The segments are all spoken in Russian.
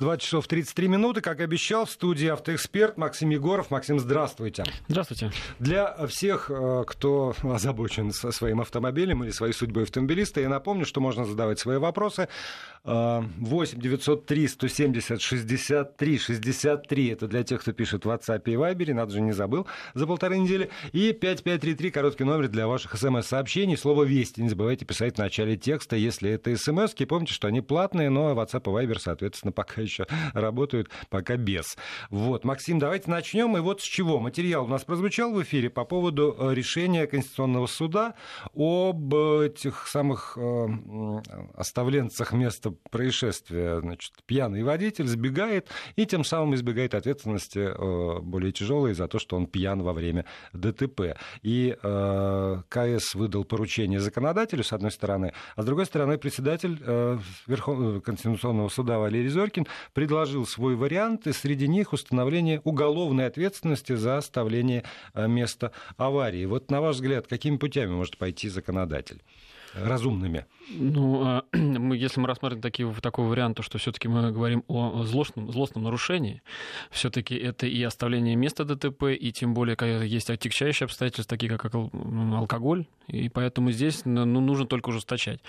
20 часов 33 минуты, как обещал, в студии автоэксперт Максим Егоров. Максим, здравствуйте. Здравствуйте. Для всех, э, кто озабочен своим автомобилем или своей судьбой автомобилиста, я напомню, что можно задавать свои вопросы 8 903 170 63 63. Это для тех, кто пишет в WhatsApp и Viber, надо же не забыл, за полторы недели. И 5533, короткий номер для ваших смс-сообщений. Слово «Вести» не забывайте писать в начале текста, если это смс -ки. Помните, что они платные, но WhatsApp и Viber, соответственно, пока еще работают, пока без. Вот, Максим, давайте начнем. И вот с чего. Материал у нас прозвучал в эфире по поводу э, решения Конституционного суда об этих самых э, оставленцах места происшествия. Значит, пьяный водитель сбегает и тем самым избегает ответственности э, более тяжелой за то, что он пьян во время ДТП. И э, КС выдал поручение законодателю, с одной стороны, а с другой стороны, председатель э, Верховного Конституционного суда Валерий Зорькин предложил свой вариант, и среди них установление уголовной ответственности за оставление места аварии. Вот, на ваш взгляд, какими путями может пойти законодатель? Разумными? Ну, а, если мы рассмотрим такие, такой вариант, то что все-таки мы говорим о злостном, злостном нарушении, все-таки это и оставление места ДТП, и тем более, когда есть отягчающие обстоятельства, такие как алкоголь, и поэтому здесь ну, нужно только ужесточать.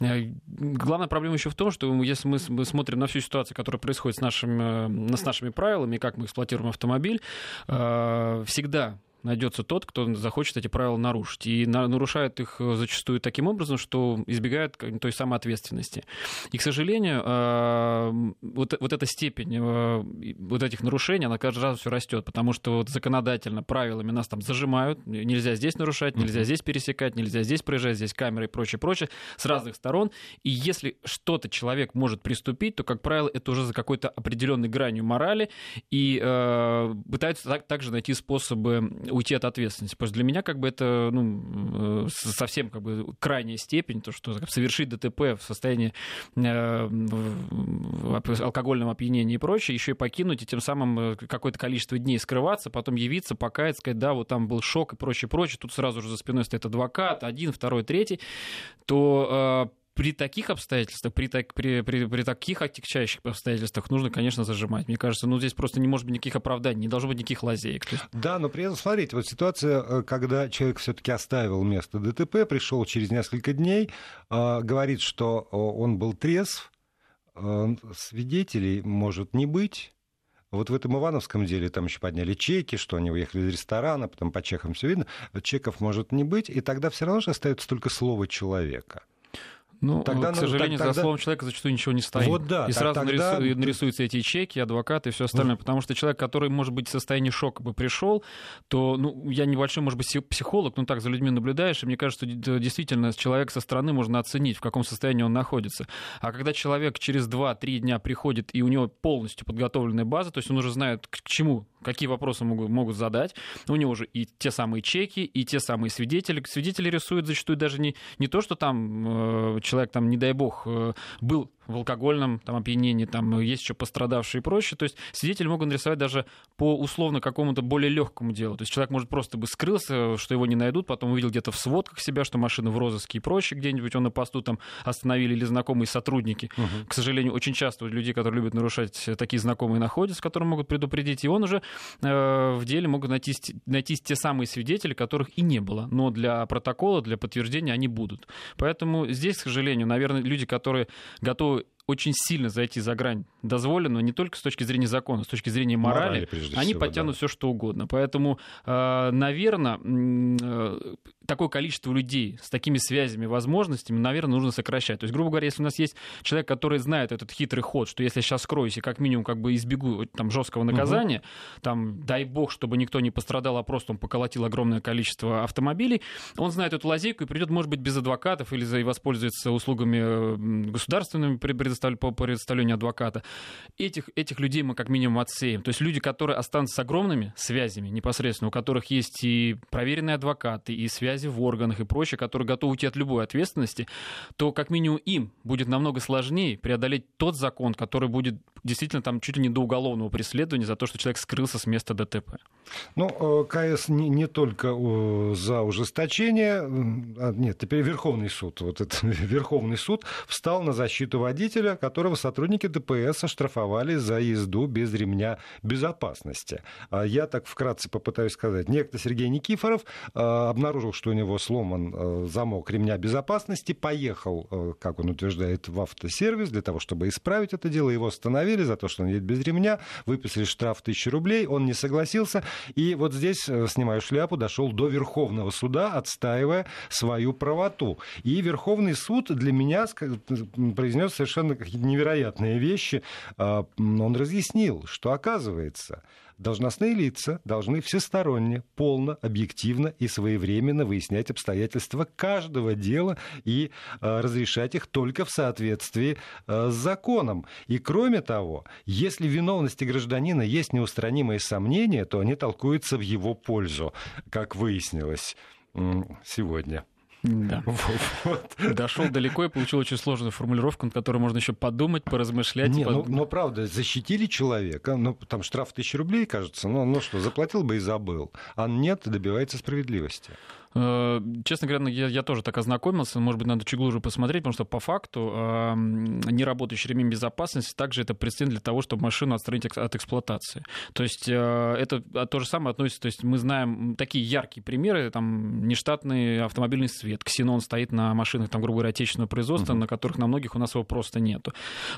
Э, главная проблема еще в том, что если мы, смотрим на всю ситуацию, которая происходит с нашими, с нашими правилами, как мы эксплуатируем автомобиль, э, всегда найдется тот, кто захочет эти правила нарушить. И нарушает их э, зачастую таким образом, что избегает той самой ответственности. И, к сожалению, э, вот, вот эта степень э, вот этих нарушений, она каждый раз все растет, потому что вот законодательно правилами нас там зажимают, нельзя здесь нарушать, нельзя здесь пересекать, нельзя здесь проезжать, здесь камеры и прочее, прочее, с разных сторон. И если что-то человек может приступить, то, как правило, это уже за какой-то определенной гранью морали, и э, пытаются так, также найти способы уйти от ответственности. Потому что для меня как бы это ну, э, совсем как бы крайняя степень, то, что совершить ДТП в состоянии э, алкогольного опьянения и прочее, еще и покинуть, и тем самым э, какое-то количество дней скрываться, потом явиться, покаяться, сказать, да, вот там был шок и прочее, прочее, тут сразу же за спиной стоит адвокат, один, второй, третий, то при таких обстоятельствах, при, так, при, при, при таких отягчающих обстоятельствах нужно, конечно, зажимать. Мне кажется, ну здесь просто не может быть никаких оправданий, не должно быть никаких лазеек. Да, но при этом, смотрите, вот ситуация, э, когда человек все-таки оставил место ДТП, пришел через несколько дней, э, говорит, что он был трезв, э, свидетелей может не быть. Вот в этом Ивановском деле там еще подняли чеки, что они уехали из ресторана, потом по чекам все видно. Чеков может не быть, и тогда все равно же остается только слово человека. Ну, тогда, к сожалению, тогда... за словом человека зачастую ничего не стоит. Вот да, и сразу тогда... нарису... нарисуются эти чеки, адвокаты и все остальное. Mm. Потому что человек, который, может быть, в состоянии шока бы пришел, то, ну, я небольшой, может быть, психолог, но так за людьми наблюдаешь, и мне кажется, что действительно человек со стороны можно оценить, в каком состоянии он находится. А когда человек через 2-3 дня приходит, и у него полностью подготовленная база, то есть он уже знает, к чему какие вопросы могут, могут задать. У него уже и те самые чеки, и те самые свидетели. Свидетели рисуют зачастую даже не, не то, что там э, человек, там, не дай бог, э, был в алкогольном там, опьянении, там есть еще пострадавшие и прочее. То есть свидетели могут нарисовать даже по условно какому-то более легкому делу. То есть человек может просто бы скрылся, что его не найдут, потом увидел где-то в сводках себя, что машина в розыске и прочее, где-нибудь он на посту там остановили или знакомые сотрудники. Угу. К сожалению, очень часто людей, которые любят нарушать, такие знакомые находятся, которые могут предупредить. И он уже э, в деле могут найти, найти те самые свидетели, которых и не было. Но для протокола, для подтверждения они будут. Поэтому здесь, к сожалению, наверное, люди, которые готовы очень сильно зайти за грань дозволенного не только с точки зрения закона, с точки зрения морали, морали они всего, потянут да. все что угодно. Поэтому, э, наверное, э, такое количество людей с такими связями, возможностями, наверное, нужно сокращать. То есть, грубо говоря, если у нас есть человек, который знает этот хитрый ход, что если я сейчас скроюсь и как минимум как бы избегу там жесткого наказания, угу. там дай бог, чтобы никто не пострадал, а просто он поколотил огромное количество автомобилей, он знает эту лазейку и придет, может быть, без адвокатов или воспользуется услугами государственными по предоставлению адвоката. Этих, этих людей мы как минимум отсеем. То есть люди, которые останутся с огромными связями непосредственно, у которых есть и проверенные адвокаты, и связи в органах и прочее, которые готовы уйти от любой ответственности, то как минимум им будет намного сложнее преодолеть тот закон, который будет действительно там чуть ли не до уголовного преследования за то, что человек скрылся с места ДТП. Ну, э, КС не, не только за ужесточение, а, нет, теперь Верховный суд, вот этот Верховный суд встал на защиту водителя, которого сотрудники ДПС оштрафовали за езду без ремня безопасности. А я так вкратце попытаюсь сказать. Некто Сергей Никифоров э, обнаружил, что у него сломан э, замок ремня безопасности, поехал, как он утверждает, в автосервис для того, чтобы исправить это дело, его остановили за то, что он едет без ремня, выписали штраф 1000 рублей, он не согласился, и вот здесь, э, снимаю шляпу, дошел до Верховного суда, отстаивая свою правоту. И Верховный суд для меня произнес совершенно невероятные вещи. А, он разъяснил, что оказывается, Должностные лица должны всесторонне, полно, объективно и своевременно выяснять обстоятельства каждого дела и э, разрешать их только в соответствии э, с законом. И кроме того, если в виновности гражданина есть неустранимые сомнения, то они толкуются в его пользу, как выяснилось сегодня. Да. Вот. Дошел далеко и получил очень сложную формулировку, над которой можно еще подумать, поразмышлять. Не, под... ну, но правда, защитили человека, ну, там штраф тысячи рублей, кажется, ну, ну что, заплатил бы и забыл. А нет, добивается справедливости. Э, честно говоря, ну, я, я тоже так ознакомился. Может быть, надо чуть глубже посмотреть, потому что по факту э, неработающий ремень безопасности также это прецедент для того, чтобы машину отстранить от эксплуатации. То есть э, это то же самое относится. То есть мы знаем такие яркие примеры, там нештатный автомобильный свет, ксенон стоит на машинах, там, грубо говоря, отечественного производства, uh-huh. на которых на многих у нас его просто нету.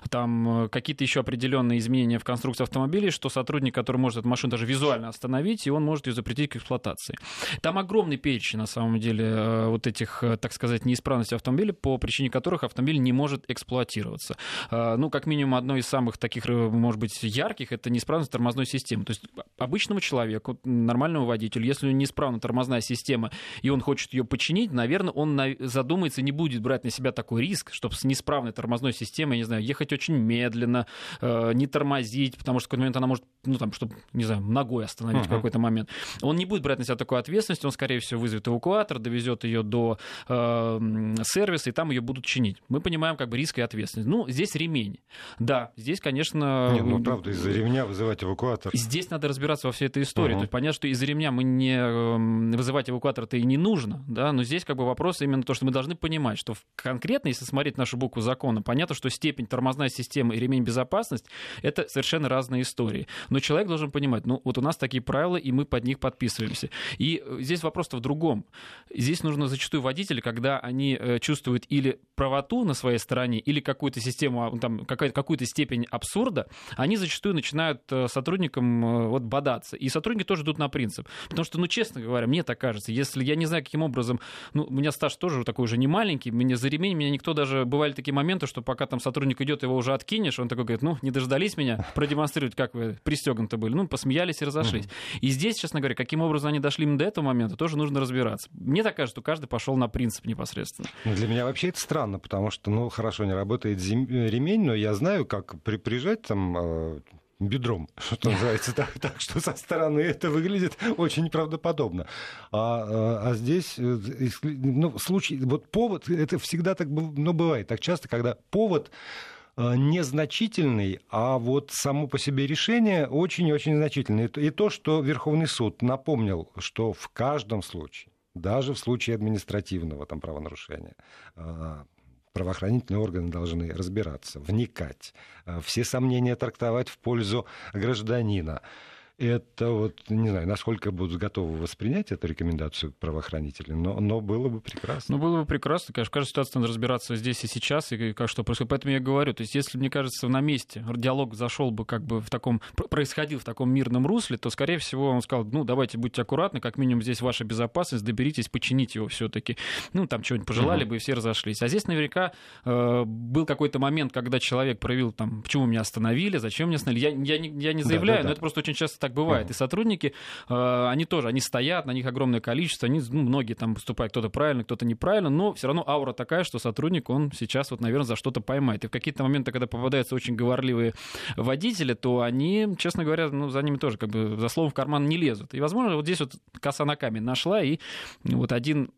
Там какие-то еще определенные изменения в конструкции автомобилей, что сотрудник, который может эту машину даже визуально остановить, и он может ее запретить к эксплуатации. Там огромный перечень на самом деле э, вот этих, э, так сказать, неисправностей автомобиля, по причине которых автомобиль не может эксплуатироваться. Э, ну, как минимум, одно из самых таких, может быть, ярких, это неисправность тормозной системы. То есть обычному человеку, нормальному водителю, если у него неисправна тормозная система, и он хочет ее починить, наверное, он задумается, не будет брать на себя такой риск, чтобы с неисправной тормозной системой, я не знаю, ехать очень медленно, не тормозить, потому что в какой-то момент она может, ну, там, чтобы, не знаю, ногой остановить uh-huh. в какой-то момент. Он не будет брать на себя такую ответственность, он, скорее всего, вызовет эвакуатор, довезет ее до э, сервиса, и там ее будут чинить. Мы понимаем как бы риск и ответственность. Ну, здесь ремень. Да, здесь, конечно... Нет, ну, правда, из-за ремня вызывать эвакуатор. Здесь надо разбираться во всей этой истории. Угу. То есть понятно, что из-за ремня мы не эм, вызывать эвакуатор-то и не нужно, да, но здесь как бы вопрос именно то, что мы должны понимать, что конкретно, если смотреть нашу букву закона, понятно, что степень тормозная система и ремень безопасности — это совершенно разные истории. Но человек должен понимать, ну, вот у нас такие правила, и мы под них подписываемся. И э, здесь вопрос-то в другом. Здесь нужно зачастую водители, когда они э, чувствуют или правоту на своей стороне, или какую-то систему, там, какую-то степень абсурда, они зачастую начинают э, сотрудникам э, вот, бодаться. И сотрудники тоже идут на принцип. Потому что, ну, честно говоря, мне так кажется, если я не знаю, каким образом, ну, у меня стаж тоже такой уже не маленький, мне за ремень, меня никто даже, бывали такие моменты, что пока там сотрудник идет, его уже откинешь, он такой говорит, ну, не дождались меня продемонстрировать, как вы пристегнуты были. Ну, посмеялись и разошлись. И здесь, честно говоря, каким образом они дошли именно до этого момента, тоже нужно разбираться. Мне так кажется, что каждый пошел на принцип непосредственно. Ну, для меня вообще это странно, потому что, ну, хорошо, не работает зим... ремень, но я знаю, как при... прижать там э, бедром, что называется, так, так что со стороны это выглядит очень правдоподобно. А, а, а здесь, э, ну, случай, вот повод, это всегда так ну, бывает, так часто, когда повод э, незначительный, а вот само по себе решение очень-очень значительное. И то, что Верховный суд напомнил, что в каждом случае даже в случае административного там, правонарушения. А, правоохранительные органы должны разбираться, вникать, а, все сомнения трактовать в пользу гражданина это вот, не знаю, насколько будут готовы воспринять эту рекомендацию правоохранители, но, но было бы прекрасно. Ну, было бы прекрасно, конечно, в каждой ситуации надо разбираться здесь и сейчас, и как что происходит. Поэтому я говорю, то есть если, мне кажется, на месте диалог зашел бы как бы в таком, происходил в таком мирном русле, то, скорее всего, он сказал, ну, давайте будьте аккуратны, как минимум здесь ваша безопасность, доберитесь, почините его все таки Ну, там чего-нибудь пожелали угу. бы, и все разошлись. А здесь наверняка э, был какой-то момент, когда человек проявил там, почему меня остановили, зачем меня остановили. Я, я, не, я не заявляю, да, да, да. но это просто очень часто так так бывает. Mm-hmm. И сотрудники, э, они тоже, они стоят, на них огромное количество, они, ну, многие там поступают, кто-то правильно, кто-то неправильно, но все равно аура такая, что сотрудник, он сейчас вот, наверное, за что-то поймает. И в какие-то моменты, когда попадаются очень говорливые водители, то они, честно говоря, ну, за ними тоже как бы за словом в карман не лезут. И, возможно, вот здесь вот коса на камень нашла, и вот один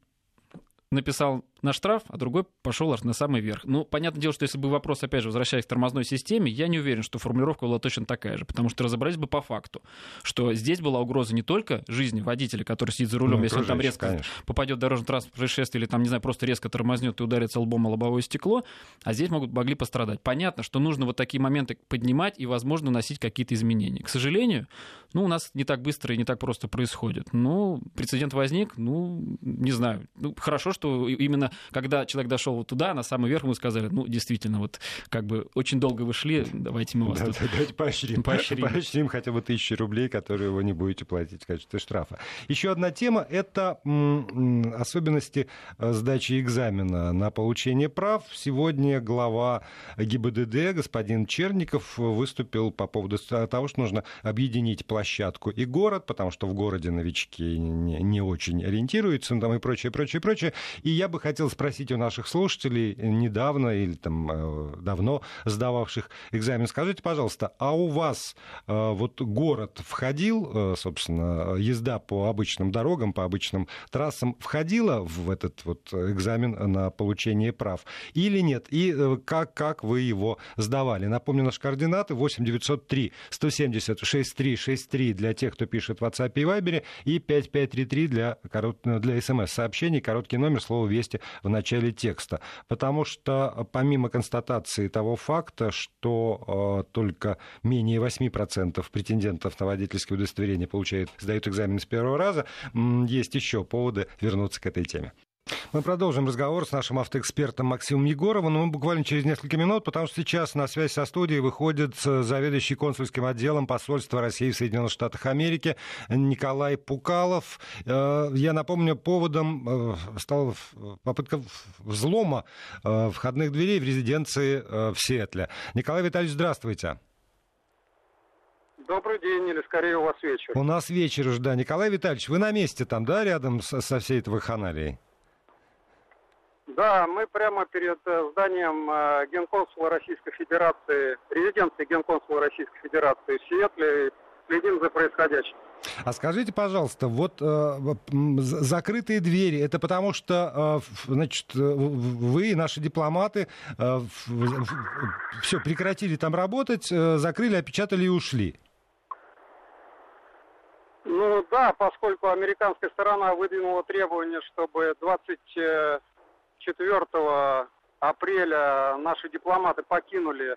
написал на штраф, а другой пошел аж на самый верх. Ну, понятное дело, что если бы вопрос, опять же, возвращаясь к тормозной системе, я не уверен, что формулировка была точно такая же, потому что разобрались бы по факту, что здесь была угроза не только жизни водителя, который сидит за рулем, ну, если он там резко конечно. попадет в дорожный транспорт происшествие или там, не знаю, просто резко тормознет и ударится лбом о лобовое стекло, а здесь могут могли пострадать. Понятно, что нужно вот такие моменты поднимать и, возможно, носить какие-то изменения. К сожалению, ну, у нас не так быстро и не так просто происходит. Ну, прецедент возник, ну, не знаю. Ну, хорошо, что именно когда человек дошел туда, на самый верх, мы сказали, ну, действительно, вот как бы очень долго вы шли, давайте мы вас да, тут... Давайте поощрим. поощрим. Поощрим хотя бы тысячи рублей, которые вы не будете платить в качестве штрафа. Еще одна тема — это особенности э, сдачи экзамена на получение прав. Сегодня глава ГИБДД, господин Черников, выступил по поводу того, что нужно объединить площадку и город, потому что в городе новички не, не очень ориентируются, ну, там и прочее, прочее, прочее. И я бы хотел спросить у наших слушателей недавно или там э, давно сдававших экзамен, скажите, пожалуйста, а у вас э, вот город входил, э, собственно, езда по обычным дорогам, по обычным трассам входила в этот вот экзамен на получение прав или нет? И как, как вы его сдавали? Напомню, наши координаты 8 903 170 63 63 3 для тех, кто пишет в WhatsApp и Viber, и 5533 для, для смс-сообщений, короткий номер, слово «Вести» в начале текста. Потому что помимо констатации того факта, что э, только менее 8% претендентов на водительское удостоверение получают, сдают экзамен с первого раза, есть еще поводы вернуться к этой теме. Мы продолжим разговор с нашим автоэкспертом Максимом Егоровым, но мы буквально через несколько минут, потому что сейчас на связь со студией выходит заведующий консульским отделом посольства России в Соединенных Штатах Америки Николай Пукалов. Э, я напомню, поводом э, стала попытка взлома э, входных дверей в резиденции в Сиэтле. Николай Витальевич, здравствуйте. Добрый день, или скорее у вас вечер. У нас вечер уже, да. Николай Витальевич, вы на месте там, да, рядом со, со всей этой вакханалией? Да, мы прямо перед э, зданием э, Генконсула Российской Федерации, резиденции Генконсула Российской Федерации в Сиэтле, следим за происходящим. А скажите, пожалуйста, вот э, закрытые двери, это потому что, э, значит, вы и наши дипломаты э, все прекратили там работать, э, закрыли, опечатали и ушли? Ну да, поскольку американская сторона выдвинула требование, чтобы 20 4 апреля наши дипломаты покинули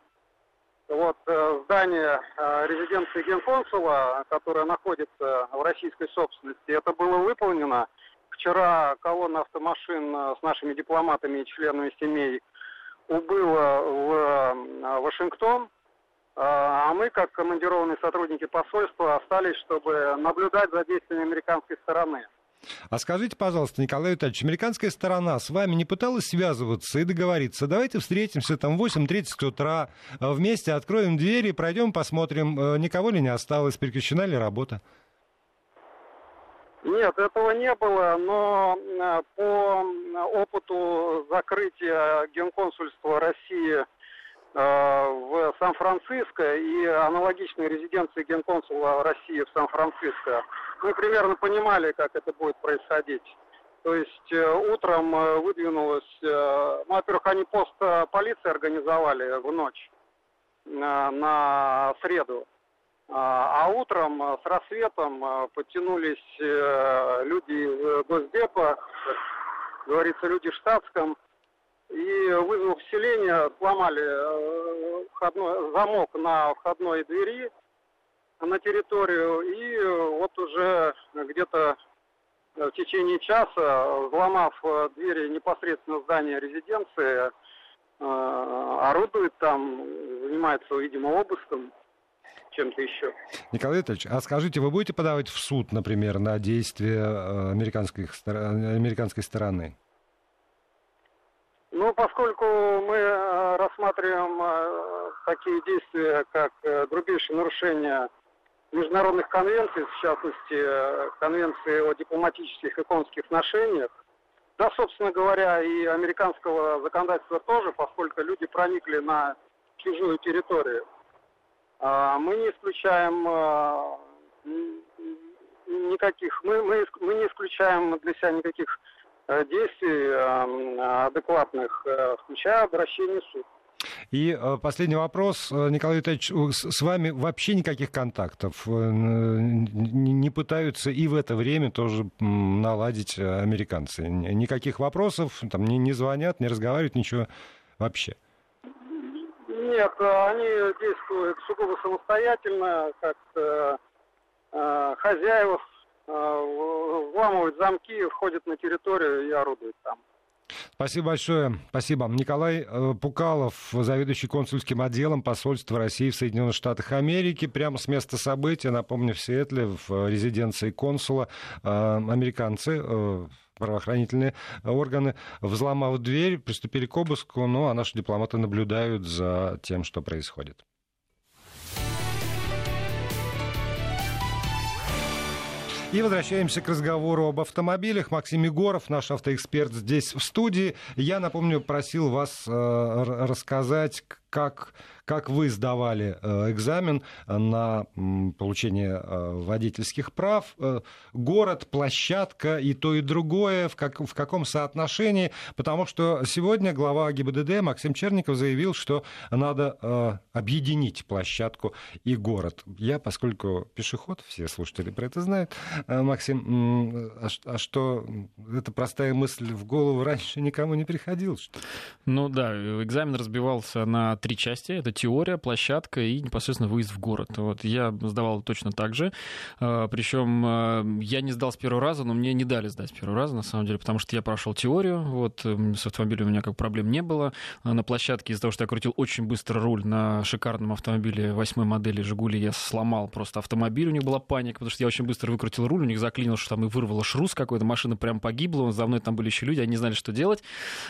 вот э, здание э, резиденции генконсула, которое находится в российской собственности. Это было выполнено. Вчера колонна автомашин э, с нашими дипломатами и членами семей убыла в Вашингтон, а мы, как командированные сотрудники посольства, остались, чтобы наблюдать за действиями американской стороны. А скажите, пожалуйста, Николай Витальевич, американская сторона с вами не пыталась связываться и договориться? Давайте встретимся там в 8.30 утра, э, вместе откроем двери, пройдем, посмотрим, э, никого ли не осталось, прекращена ли работа? Нет, этого не было, но э, по опыту закрытия генконсульства России в Сан-Франциско и аналогичной резиденции генконсула России в Сан-Франциско, мы примерно понимали, как это будет происходить. То есть э, утром э, выдвинулось, э, ну, во-первых, они пост полиции организовали в ночь на среду. А, а утром с рассветом подтянулись люди из Госдепа, говорится, люди в штатском, и вызвав вселение, сломали входной, замок на входной двери, на территорию, и э, вот уже где-то э, в течение часа, взломав э, двери непосредственно здания резиденции, орудует там, занимается, видимо, обыском чем-то еще. Николай Витальевич, а скажите, вы будете подавать в суд, например, на действия американской, американской стороны? Ну, поскольку мы рассматриваем такие действия, как грубейшее нарушение международных конвенций, в частности, э, конвенции о дипломатических и конских отношениях, да, собственно говоря, и американского законодательства тоже, поскольку люди проникли на чужую территорию. А, мы не исключаем э, никаких, мы, мы, мы не исключаем для себя никаких действий адекватных, включая обращение в суд. И последний вопрос, Николай Витальевич, с вами вообще никаких контактов не пытаются и в это время тоже наладить американцы? Никаких вопросов, там не, не звонят, не разговаривают, ничего вообще? Нет, они действуют сугубо самостоятельно, как э, э, хозяева э, вламывают замки, входят на территорию и орудуют там. Спасибо большое. Спасибо. Николай э, Пукалов, заведующий консульским отделом посольства России в Соединенных Штатах Америки. Прямо с места события, напомню, в Сиэтле, в резиденции консула, э, американцы правоохранительные органы, взломав дверь, приступили к обыску, ну а наши дипломаты наблюдают за тем, что происходит. И возвращаемся к разговору об автомобилях. Максим Егоров, наш автоэксперт, здесь в студии. Я, напомню, просил вас э, рассказать, как как вы сдавали э, экзамен на получение э, водительских прав, э, город, площадка и то, и другое, в, как, в каком соотношении, потому что сегодня глава ГИБДД Максим Черников заявил, что надо объединить площадку и город. Я, поскольку пешеход, все слушатели про это знают, Максим, а, а что, эта простая мысль в голову раньше никому не приходила? Ну да, экзамен разбивался на три части. Это теория, площадка и непосредственно выезд в город. Вот я сдавал точно так же. А, Причем а, я не сдал с первого раза, но мне не дали сдать с первого раза, на самом деле, потому что я прошел теорию. Вот с автомобилем у меня как проблем не было. А на площадке из-за того, что я крутил очень быстро руль на шикарном автомобиле восьмой модели Жигули, я сломал просто автомобиль. У них была паника, потому что я очень быстро выкрутил руль, у них заклинил, что там и вырвало шрус какой-то, машина прям погибла, за мной там были еще люди, они не знали, что делать.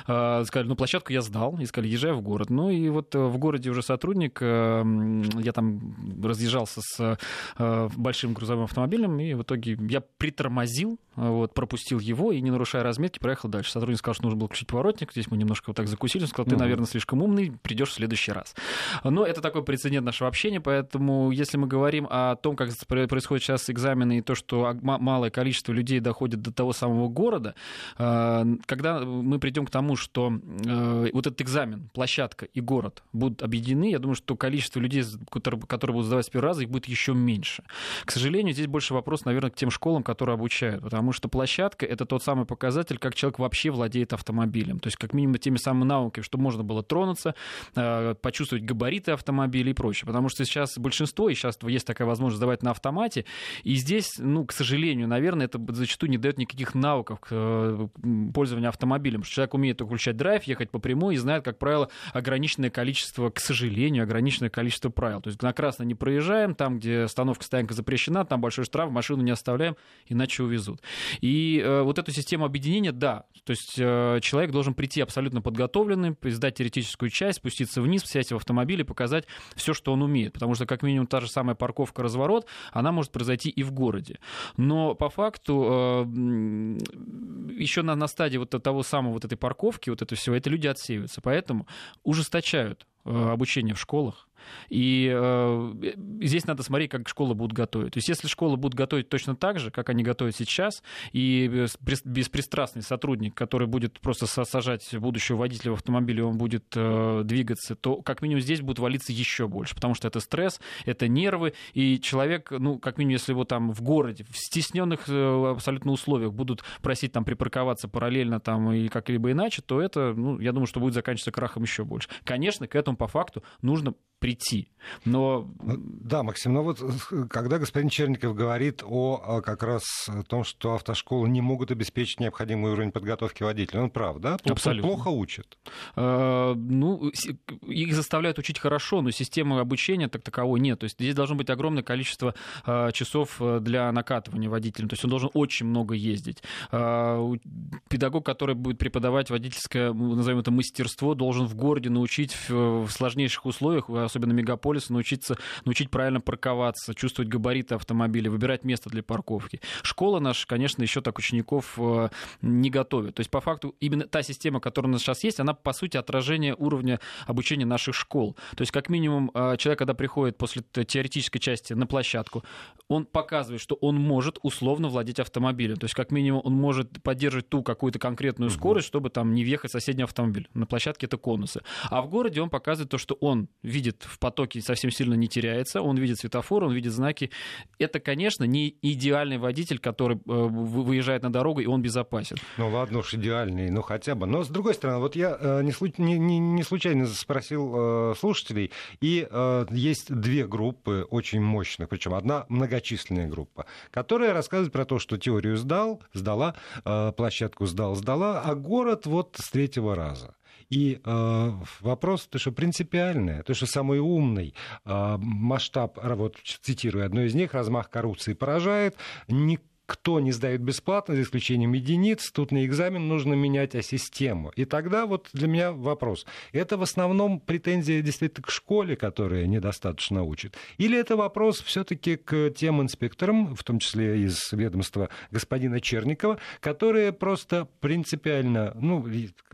Сказали, ну площадку я сдал, и сказали, езжай в город. Ну и вот в городе уже сотрудник. Эм, я там разъезжался с э, большим грузовым автомобилем, и в итоге я притормозил, вот, пропустил его и, не нарушая разметки, проехал дальше. Сотрудник сказал, что нужно было включить поворотник. Здесь мы немножко вот так закусили. Он сказал, ты, наверное, слишком умный, придешь в следующий раз. Но это такой прецедент нашего общения, поэтому если мы говорим о том, как происходят сейчас экзамены и то, что малое количество людей доходит до того самого города, э, когда мы придем к тому, что э, вот этот экзамен, площадка и город будут объединены, я думаю, что количество людей, которые, которые будут сдавать с первого раза, их будет еще меньше. К сожалению, здесь больше вопрос, наверное, к тем школам, которые обучают, потому что площадка — это тот самый показатель, как человек вообще владеет автомобилем. То есть, как минимум, теми самыми навыками, чтобы можно было тронуться, э, почувствовать габариты автомобиля и прочее. Потому что сейчас большинство, и сейчас есть такая возможность сдавать на автомате, и здесь, ну, к сожалению, наверное, это зачастую не дает никаких навыков к пользованию автомобилем. Потому что человек умеет включать драйв, ехать по прямой и знает, как правило, ограниченное количество, к сожалению, ограниченное количество правил. То есть на красно не проезжаем, там, где остановка стоянка запрещена, там большой штраф, машину не оставляем, иначе увезут. И э, вот эту систему объединения, да, то есть э, человек должен прийти абсолютно подготовленным, сдать теоретическую часть, спуститься вниз, сесть в автомобиль и показать все, что он умеет. Потому что, как минимум, та же самая парковка-разворот, она может произойти и в городе. Но по факту э, еще на, на стадии вот того самого вот этой парковки, вот это всего, эти люди отсеиваются. Поэтому ужесточают э, обучение в школах, и э, здесь надо смотреть, как школы будут готовить. То есть если школы будут готовить точно так же, как они готовят сейчас, и беспристрастный сотрудник, который будет просто сажать будущего водителя в автомобиле, он будет э, двигаться, то как минимум здесь будет валиться еще больше, потому что это стресс, это нервы, и человек, ну, как минимум, если его там в городе, в стесненных э, абсолютно условиях будут просить там припарковаться параллельно там и как-либо иначе, то это, ну, я думаю, что будет заканчиваться крахом еще больше. Конечно, к этому по факту нужно прийти. Но... Да, Максим, но вот э, когда господин Черников говорит о как раз том, что автошколы не могут обеспечить необходимый уровень подготовки водителя, он прав, да? Абсолютно. Плохо учат. А, ну, их заставляют учить хорошо, но системы обучения так таковой нет. То есть здесь должно быть огромное количество а, часов э, для накатывания водителя. То есть он должен очень много ездить. А, педагог, который будет преподавать водительское, назовем это, мастерство, должен в городе научить в сложнейших условиях, особенно мегаполисы, научиться, научить правильно парковаться, чувствовать габариты автомобиля, выбирать место для парковки. Школа наша, конечно, еще так учеников э, не готовит. То есть, по факту, именно та система, которая у нас сейчас есть, она, по сути, отражение уровня обучения наших школ. То есть, как минимум, э, человек, когда приходит после теоретической части на площадку, он показывает, что он может условно владеть автомобилем. То есть, как минимум, он может поддерживать ту какую-то конкретную скорость, чтобы там не въехать в соседний автомобиль. На площадке это конусы. А в городе он показывает то, что он видит в потоке, совсем сильно не теряется, он видит светофор, он видит знаки. Это, конечно, не идеальный водитель, который э, выезжает на дорогу, и он безопасен. Ну ладно уж, идеальный, ну хотя бы. Но с другой стороны, вот я э, не, не, не, случайно спросил э, слушателей, и есть две группы очень мощных, причем одна многочисленная группа, которая рассказывает про то, что теорию сдал, сдала, площадку сдал, сдала, а город вот с третьего раза. И э, вопрос, то, что принципиальный, то, что самый умный э, масштаб, вот цитирую одно из них, размах коррупции поражает, никто кто не сдает бесплатно, за исключением единиц, тут на экзамен нужно менять а систему. И тогда вот для меня вопрос. Это в основном претензия действительно к школе, которая недостаточно учит? Или это вопрос все-таки к тем инспекторам, в том числе из ведомства господина Черникова, которые просто принципиально, ну,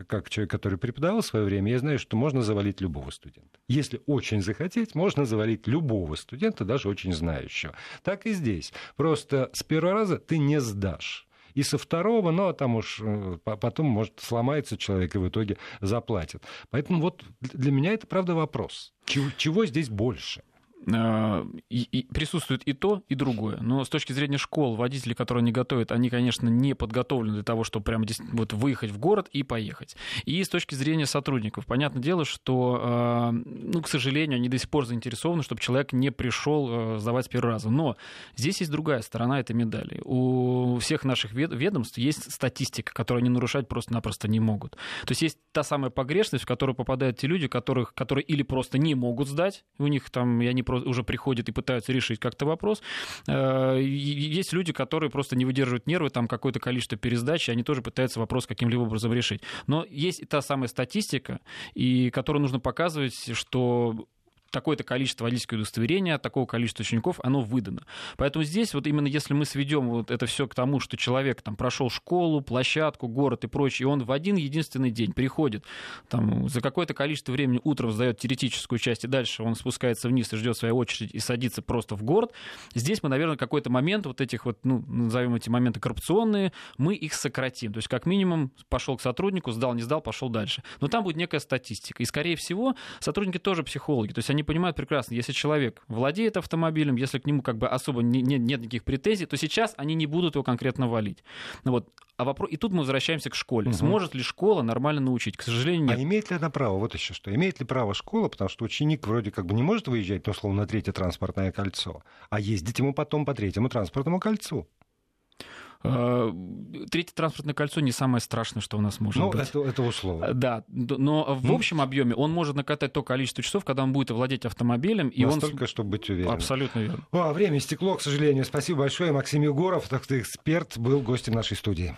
как человек, который преподавал в свое время, я знаю, что можно завалить любого студента. Если очень захотеть, можно завалить любого студента, даже очень знающего. Так и здесь. Просто с первого раза ты не сдашь. И со второго, ну, а там уж э, потом, может, сломается человек и в итоге заплатит. Поэтому вот для меня это, правда, вопрос. Чего, чего здесь больше? А, и, присутствует и то, и другое. Но с точки зрения школ, водители, которые они готовят, они, конечно, не подготовлены для того, чтобы прямо вот выехать в город и поехать. И с точки зрения сотрудников, понятное дело, что, а, ну, к сожалению, они до сих пор заинтересованы, чтобы человек не пришел а, сдавать с первого раза. Но здесь есть другая сторона этой медали. У всех наших ведомств есть статистика, которую они нарушать просто-напросто не могут. То есть есть та самая погрешность, в которую попадают те люди, которых, которые или просто не могут сдать, у них там, я не уже приходят и пытаются решить как-то вопрос. Э, есть люди, которые просто не выдерживают нервы, там какое-то количество пересдач, и они тоже пытаются вопрос каким-либо образом решить. Но есть та самая статистика, и которую нужно показывать, что такое-то количество водительского удостоверения, такого количества учеников, оно выдано. Поэтому здесь вот именно если мы сведем вот это все к тому, что человек там прошел школу, площадку, город и прочее, и он в один единственный день приходит, там, за какое-то количество времени утром сдает теоретическую часть, и дальше он спускается вниз и ждет своей очередь и садится просто в город, здесь мы, наверное, какой-то момент вот этих вот, ну, назовем эти моменты коррупционные, мы их сократим. То есть, как минимум, пошел к сотруднику, сдал, не сдал, пошел дальше. Но там будет некая статистика. И, скорее всего, сотрудники тоже психологи. То есть, они они понимают прекрасно, если человек владеет автомобилем, если к нему как бы особо не, не, нет никаких претензий, то сейчас они не будут его конкретно валить. Ну вот. А вопрос... И тут мы возвращаемся к школе. Угу. Сможет ли школа нормально научить? К сожалению, нет. А имеет ли она право? Вот еще что. Имеет ли право школа, потому что ученик вроде как бы не может выезжать, ну, условно, на третье транспортное кольцо, а ездить ему потом по третьему транспортному кольцу? Э, третье транспортное кольцо не самое страшное, что у нас может ну, быть. Это, это условно. Э, да, но в общем объеме он может накатать то количество часов, когда он будет владеть автомобилем. И Настолько, он... чтобы быть уверенным. Абсолютно верно. О, время истекло, к сожалению. Спасибо большое. Максим Егоров, так эксперт, был гостем нашей студии.